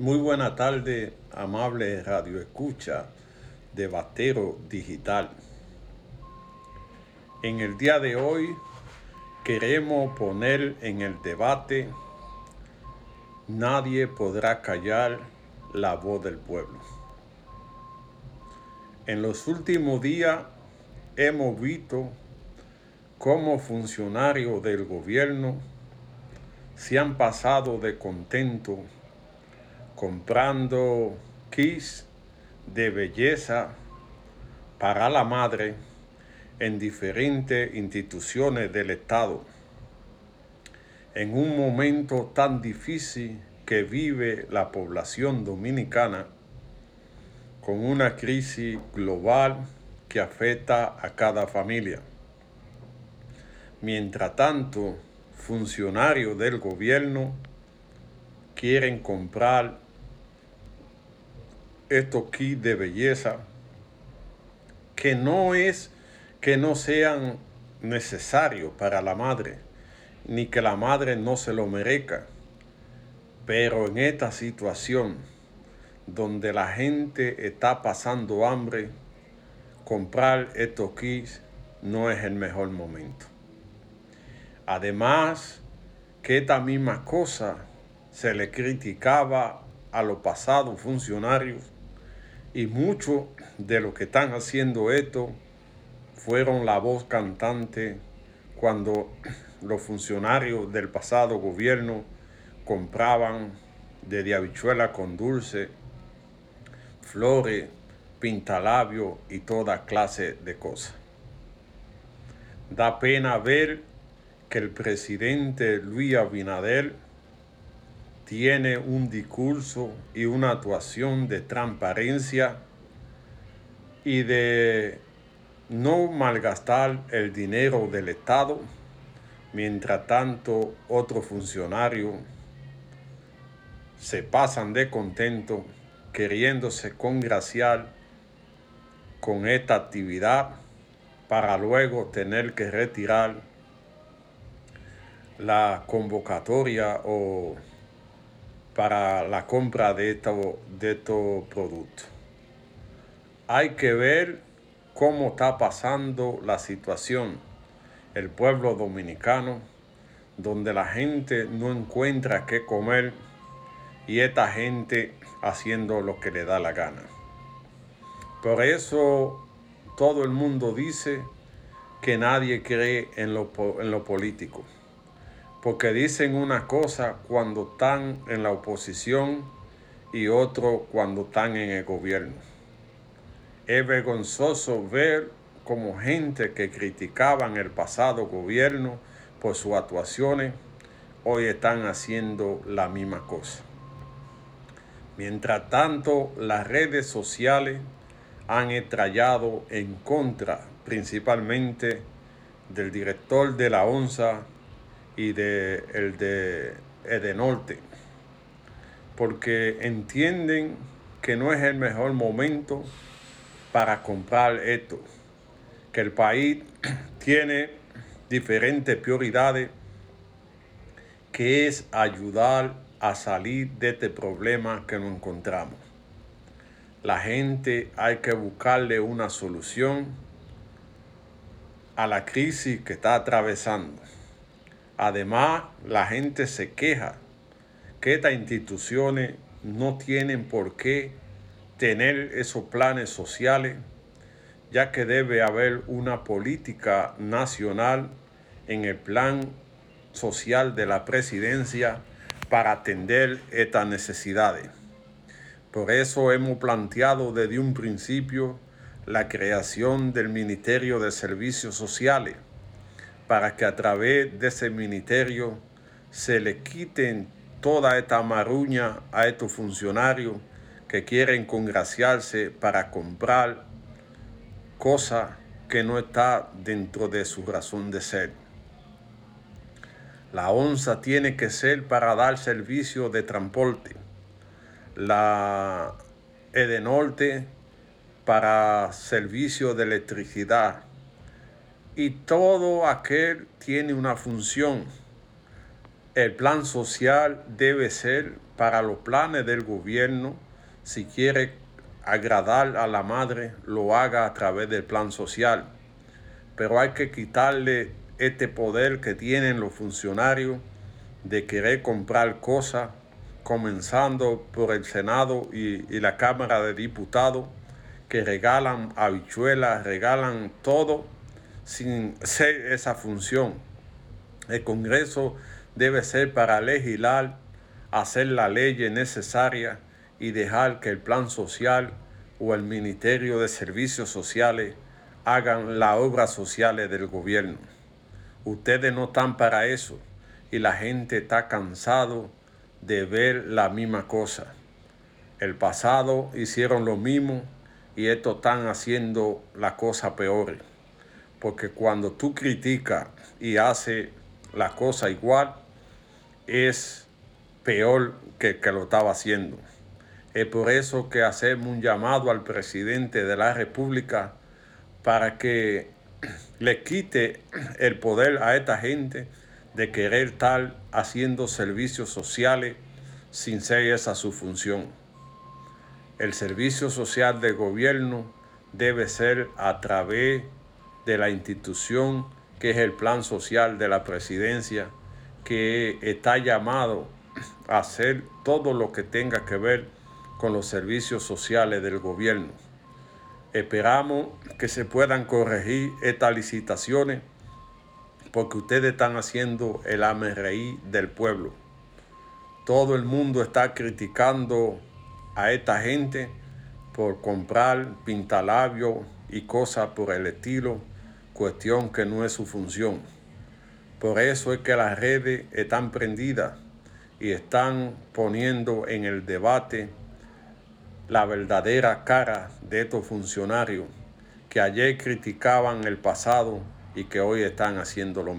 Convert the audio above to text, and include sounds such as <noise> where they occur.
Muy buena tarde, amable radio escucha de Batero Digital. En el día de hoy queremos poner en el debate Nadie podrá callar la voz del pueblo. En los últimos días hemos visto cómo funcionarios del gobierno se han pasado de contento comprando kits de belleza para la madre en diferentes instituciones del Estado. En un momento tan difícil que vive la población dominicana, con una crisis global que afecta a cada familia. Mientras tanto, funcionarios del gobierno quieren comprar estos kits de belleza que no es que no sean necesarios para la madre, ni que la madre no se lo merezca. Pero en esta situación donde la gente está pasando hambre, comprar estos kits no es el mejor momento. Además, que esta misma cosa se le criticaba a los pasados funcionarios y muchos de los que están haciendo esto fueron la voz cantante cuando los funcionarios del pasado gobierno compraban de habichuela con dulce, flores, pintalabio y toda clase de cosas. Da pena ver que el presidente Luis Abinader tiene un discurso y una actuación de transparencia y de no malgastar el dinero del Estado, mientras tanto otros funcionarios se pasan de contento queriéndose congraciar con esta actividad para luego tener que retirar la convocatoria o para la compra de estos de productos. Hay que ver cómo está pasando la situación el pueblo dominicano, donde la gente no encuentra qué comer y esta gente haciendo lo que le da la gana. Por eso todo el mundo dice que nadie cree en lo, en lo político porque dicen una cosa cuando están en la oposición y otro cuando están en el gobierno. Es vergonzoso ver como gente que criticaban el pasado gobierno por sus actuaciones, hoy están haciendo la misma cosa. Mientras tanto, las redes sociales han estrellado en contra principalmente del director de la ONSA, y de el de Edenorte, porque entienden que no es el mejor momento para comprar esto, que el país <clears throat> tiene diferentes prioridades, que es ayudar a salir de este problema que nos encontramos. La gente hay que buscarle una solución a la crisis que está atravesando. Además, la gente se queja que estas instituciones no tienen por qué tener esos planes sociales, ya que debe haber una política nacional en el plan social de la presidencia para atender estas necesidades. Por eso hemos planteado desde un principio la creación del Ministerio de Servicios Sociales para que a través de ese ministerio se le quiten toda esta maruña a estos funcionarios que quieren congraciarse para comprar cosas que no está dentro de su razón de ser. La onza tiene que ser para dar servicio de transporte. La Edenorte para servicio de electricidad y todo aquel tiene una función. El plan social debe ser para los planes del gobierno. Si quiere agradar a la madre, lo haga a través del plan social. Pero hay que quitarle este poder que tienen los funcionarios de querer comprar cosas, comenzando por el Senado y, y la Cámara de Diputados, que regalan habichuelas, regalan todo sin ser esa función. El Congreso debe ser para legislar, hacer la ley necesaria y dejar que el plan social o el Ministerio de Servicios Sociales hagan las obras sociales del gobierno. Ustedes no están para eso y la gente está cansado de ver la misma cosa. El pasado hicieron lo mismo y esto están haciendo la cosa peor. Porque cuando tú criticas y haces la cosa igual, es peor que que lo estaba haciendo. Es por eso que hacemos un llamado al presidente de la República para que <clears throat> le quite el poder a esta gente de querer estar haciendo servicios sociales sin ser esa su función. El servicio social de gobierno debe ser a través de la institución que es el plan social de la presidencia, que está llamado a hacer todo lo que tenga que ver con los servicios sociales del gobierno. Esperamos que se puedan corregir estas licitaciones porque ustedes están haciendo el AMRI del pueblo. Todo el mundo está criticando a esta gente por comprar pintalabios y cosas por el estilo, cuestión que no es su función. Por eso es que las redes están prendidas y están poniendo en el debate la verdadera cara de estos funcionarios que ayer criticaban el pasado y que hoy están haciendo lo mismo.